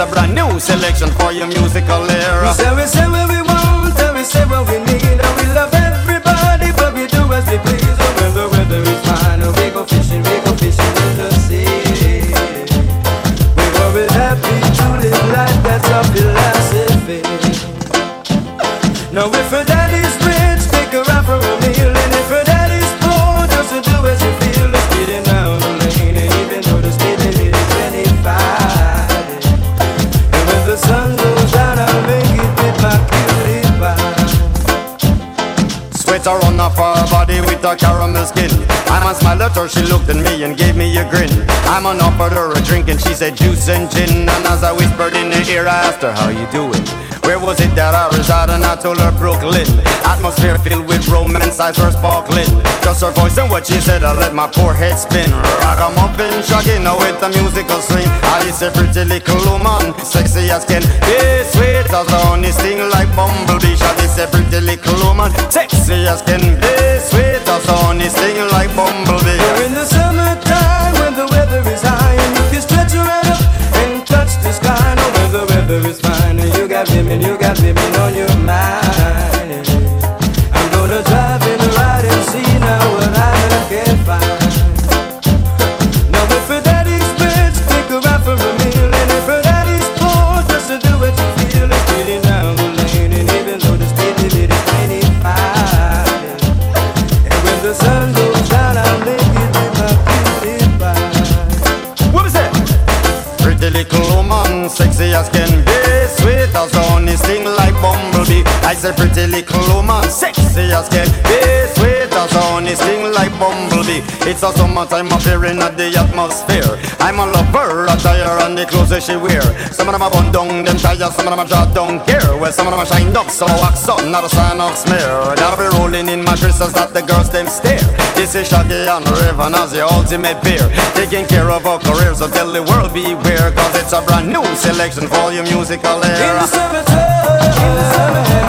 A brand new selection for your musical told her Brooklyn. Atmosphere filled with romance, eyes were sparkling. Just her voice and what she said, I let my poor head spin. Ragamuffin, shagging now with the musical swing. Alice, a pretty little woman, sexy as can be, sweet as honey sting like bumblebee. Alice, a pretty little woman, sexy as can be, sweet as honey sting like bumblebee. We're in the summertime when the weather is high and you can stretch your hand up and touch the sky. No, when the weather is fine you got women, you got women on your sting I say pretty little oh, woman, sexy as can be, sweet as honey, sting like bumblebee. It's a summertime appearing at the atmosphere. I'm a lover, attire and the clothes that she wear. Some of them are bun down, them tires, some of them are draw down here. Well, some of them are shined up, so wax on, not a sign of smear. That'll be rolling in mattresses that the girls them stare. This is Shaggy and Rayvon as the ultimate beer. Taking care of our careers, so tell the world beware, cause it's a brand new selection for your musical era. In the summertime, in the summertime,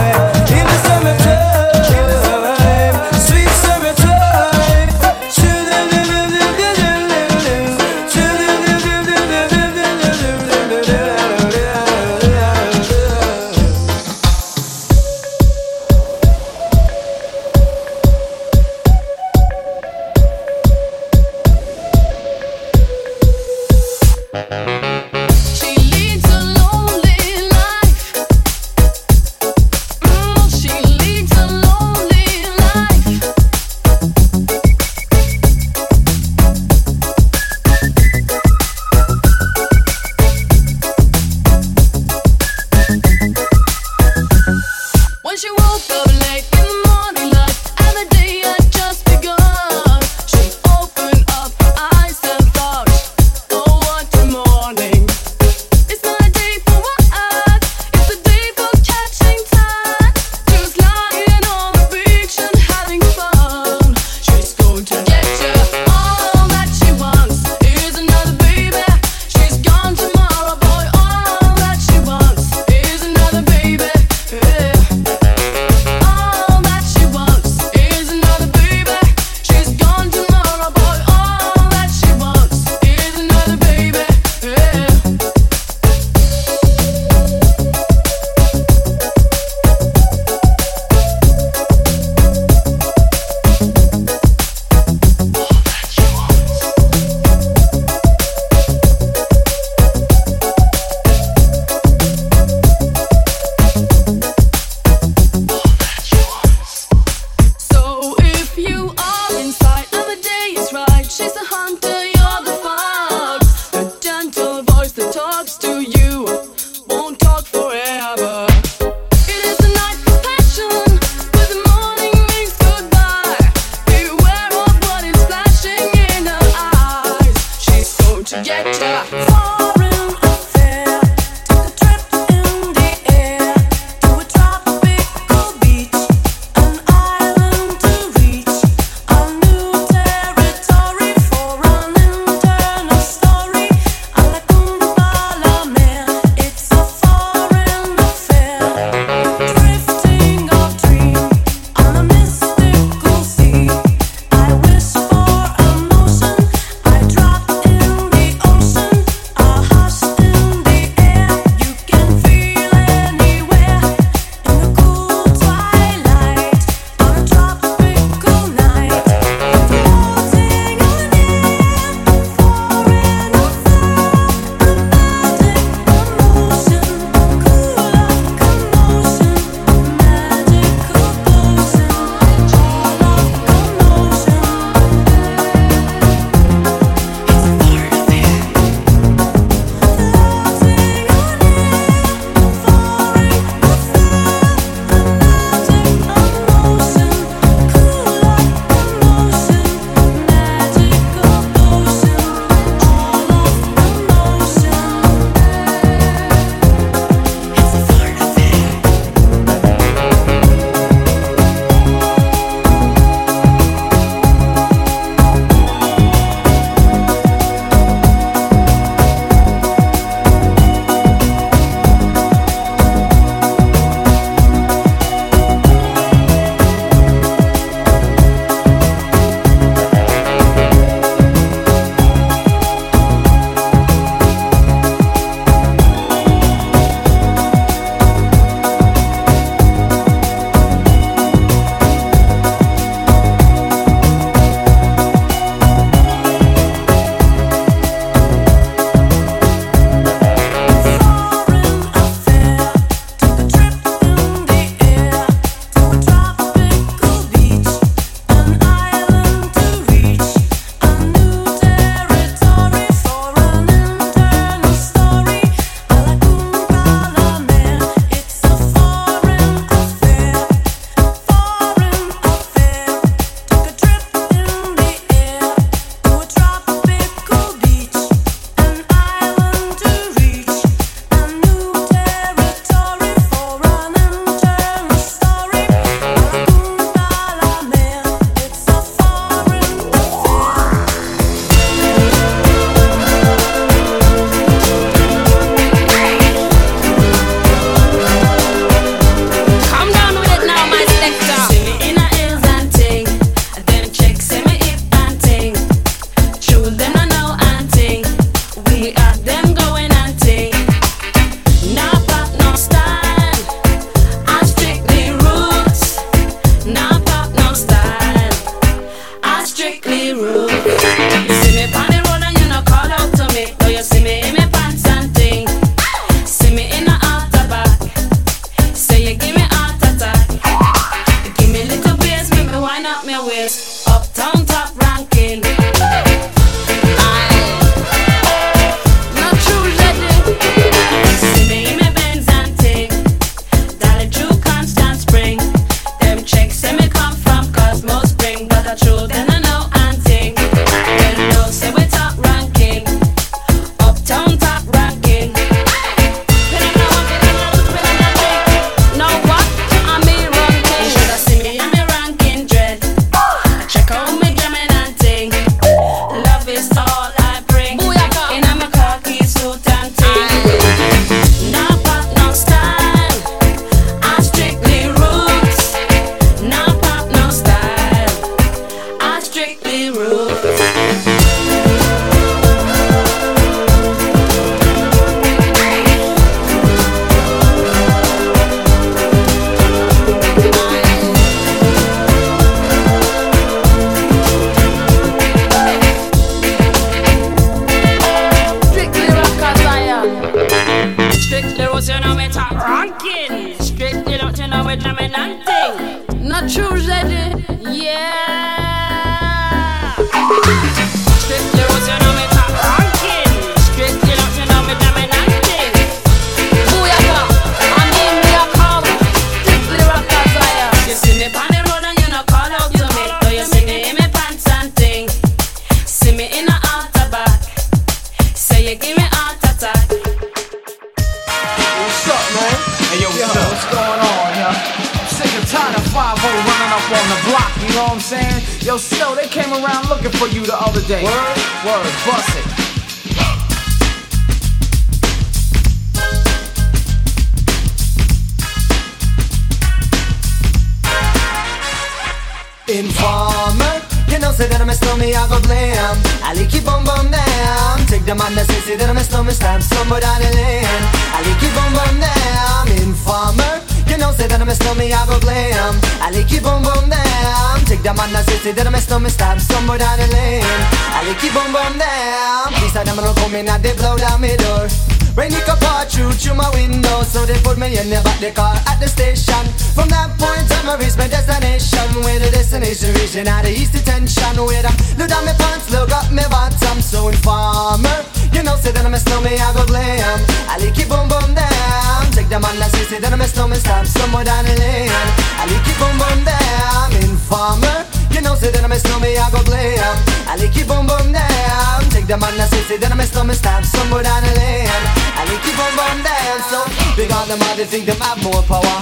snowman, stab somewhere down the lane. I like keep on bum down. Please tell them don't come in and they blow down my door. Rain it come pour through through my window So they put me in the back the car at the station From that point on I reach my destination Where the destination region at the east detention Where I look down my pants, look up my bottom So informer, you know say that I'm a snowman I go I like it boom boom down Take the that say say that I'm a snowman Stop somewhere down the lane I like it boom boom down Informer, you know say that I'm a snowman I go blame I like it boom boom down Take the man that say say that I'm a snowman Stop somewhere down the lane I like it boom boom down So big on them all they think them have more power.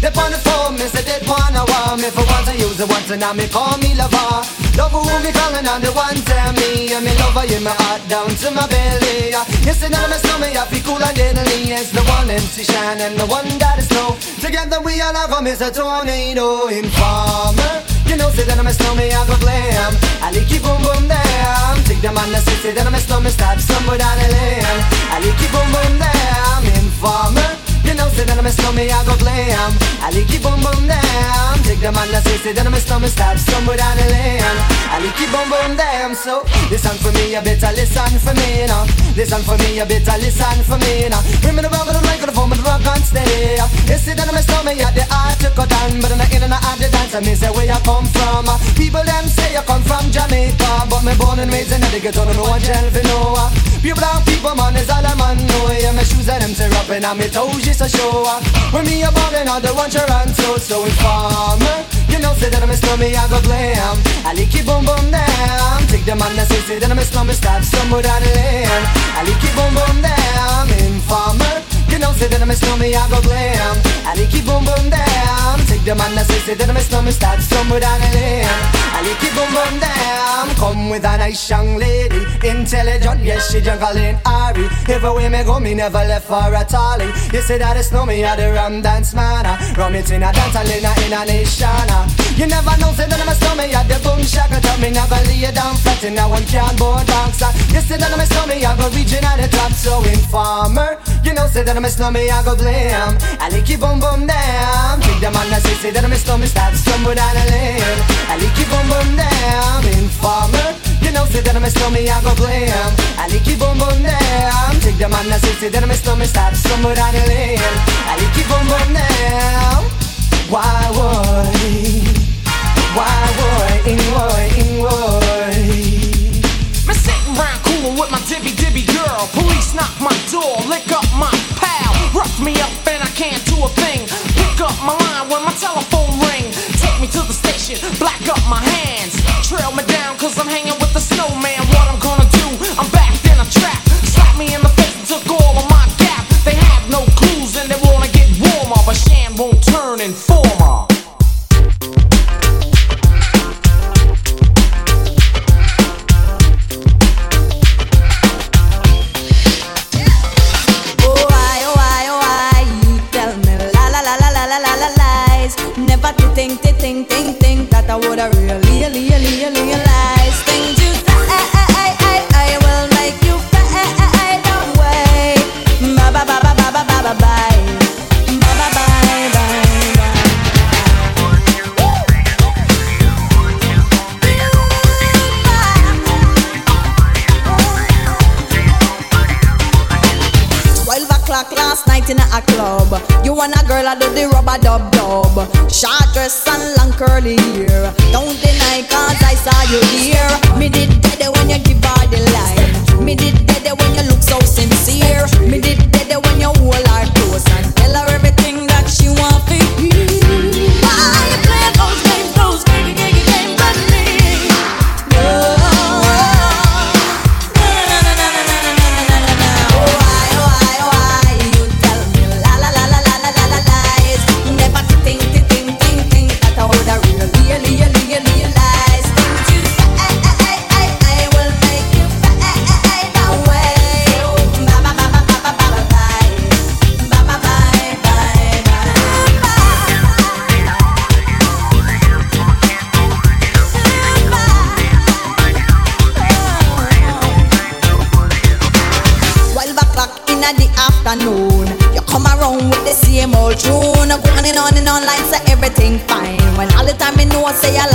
They on the phone, me say they wanna want me for once I use it once and now me call me lover Love who me calling on the one tell me And me lover in my heart down to my belly You say now me stomach I feel cool and deadly It's the one MC Shan and the one that is snow. Together we all have a Mr. Tornado Informer you know, say that I'm a snowman, I go glam. I like it boom boom damn. Take the man that say, say that I'm a snowman, stop somewhere down the lane. I like it boom boom damn Informer you know, say that I'm a snowman, I go glam. I like it boom boom damn. Take the man that say, say that I'm a snowman, stop somewhere down the lane. I like it boom boom damn So, listen for me, you better listen for me, now Listen for me, you better listen for me, now me the rock, the microphone, the rock and steady You say that I'm a snowman, yeah, the art to cut down But I'm in and out the dance, I mean, say where you come from. People them say you come from Jamaica But me born and raised in the ghetto, no one tell for no Pure brown people, man, is all a man know Yeah, my shoes and them tear up and I'm toes just a show When me a ballin', I don't your answer So informer, you know, say that I'm a snowman, I go glam. I like it boom boom down Take the man that say, say that I'm a snowman, stop somewhere down the lane I like it boom boom down Informer, know, say that I'm a snowman, I go glam. I like it boom boom down Take the man that say, say that I'm a snowman, stop somewhere down the lane I like it boom boom down Come with a nice young lady. Intelligent, yes, she juggling Ari Everywhere me go, me never left for a tally. You say that it's no me, I the rum dance man Rum it in a dance, I in a, in a nation You never know, say that I'm a snowman, I the boom shaka Tell me never lay down flat in a one cardboard box. You say that I'm a snowman, I go reaching at the top. So informer, you know, say that I'm a snowman, I go blame I it boom boom down Take the man that say, say that I'm a snowman, start somewhere down the lane. I it boom boom down Informer, you know, say that I'm a snowman, I go blame I it boom boom down Take the man that say, say that I'm a snowman, start somewhere down the lane. I it boom boom down Why would Why black up my hands. Trail me down cause I'm hanging with ella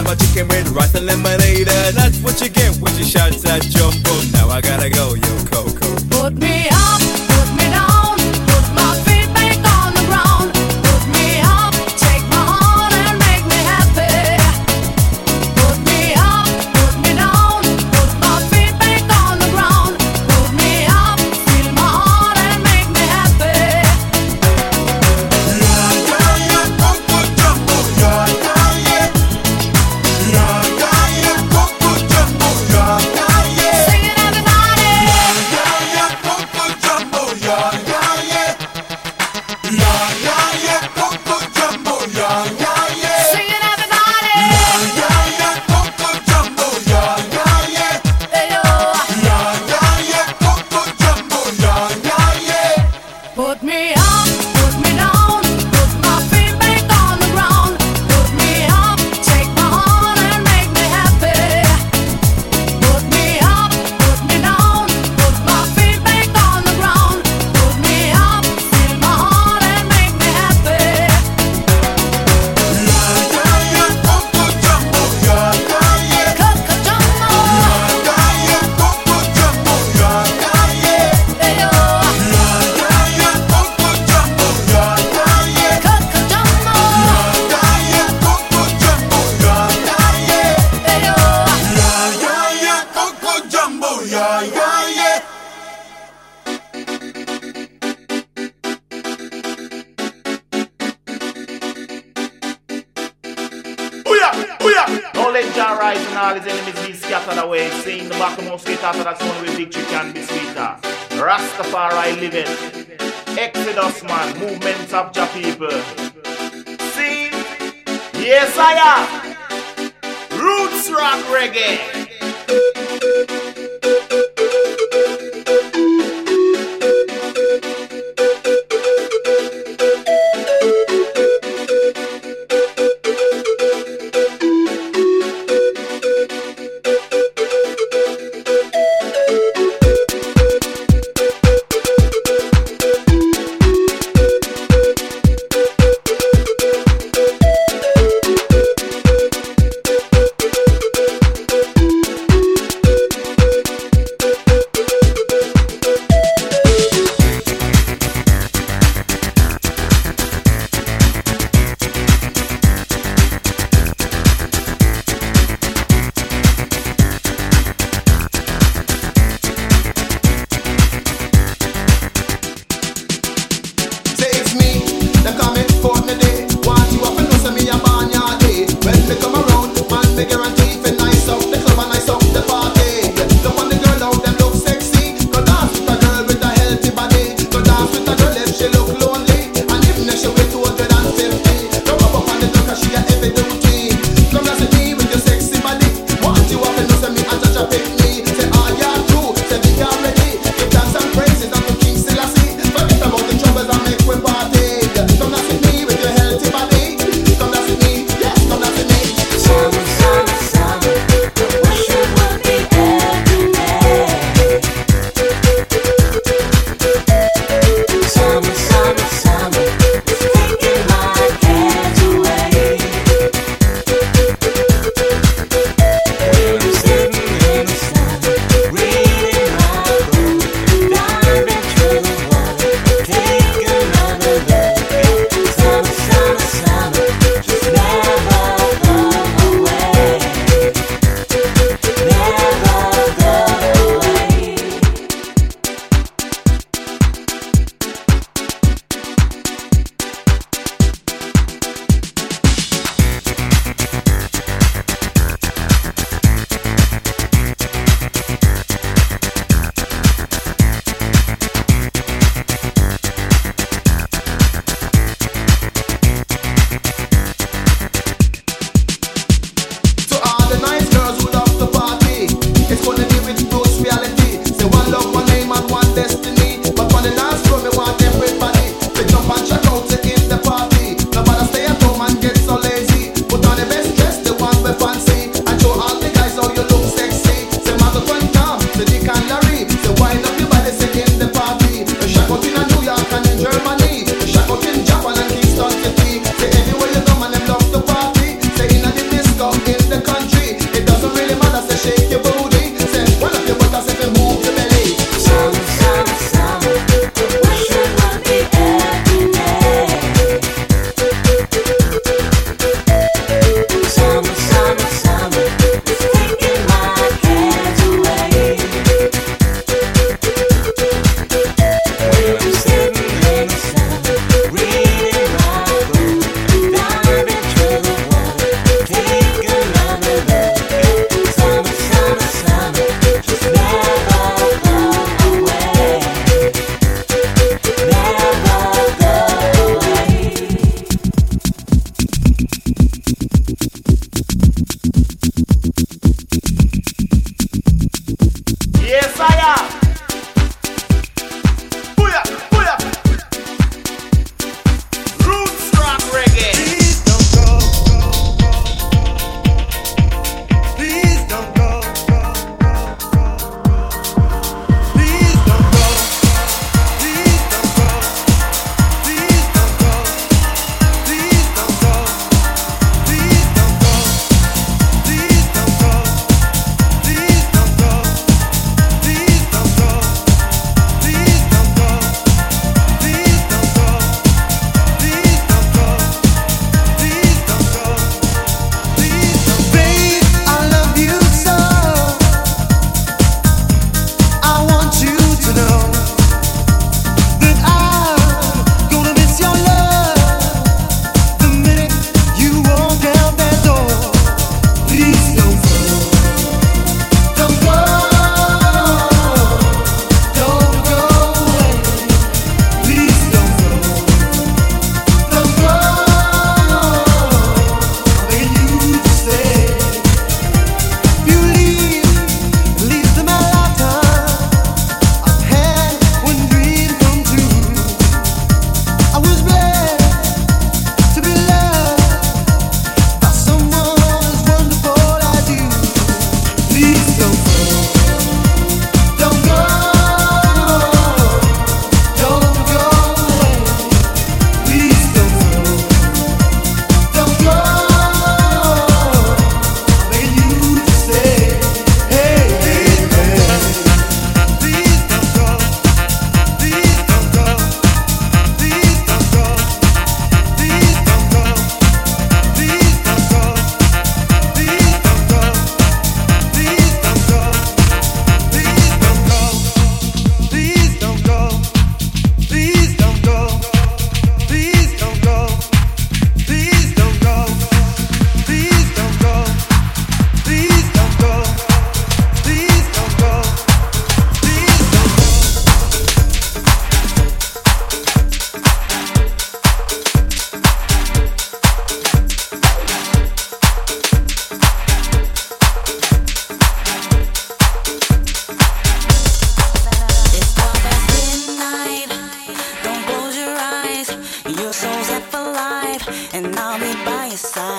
Have lava chicken with rice and lemonade. And that's what you get with your shots at Jumbo. Now I gotta go. let Jah rise and all his enemies be scattered away, saying the battle most sweet, after that one will victory can be sweeter. Rastafari living, Exodus man, movements of Jah people. See? Yes, I am. Roots rock reggae.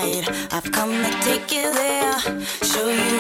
I've come to take you there, show you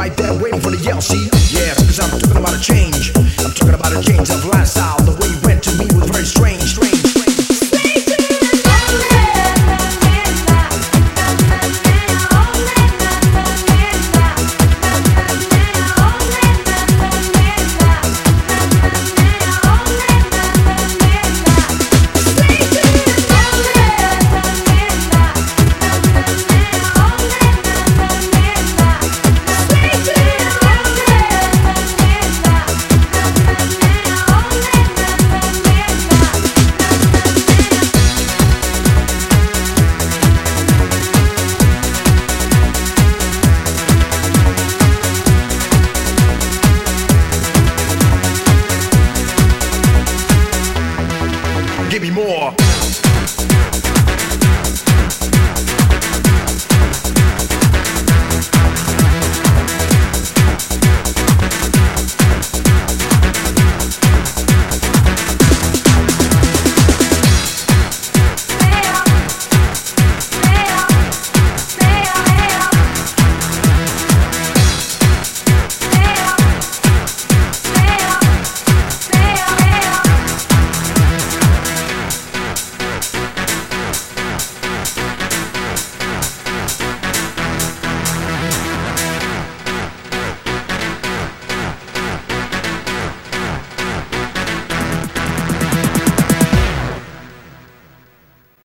right there waiting for the yell. See, yeah, because I'm talking about a change. I'm talking about a change of lifestyle.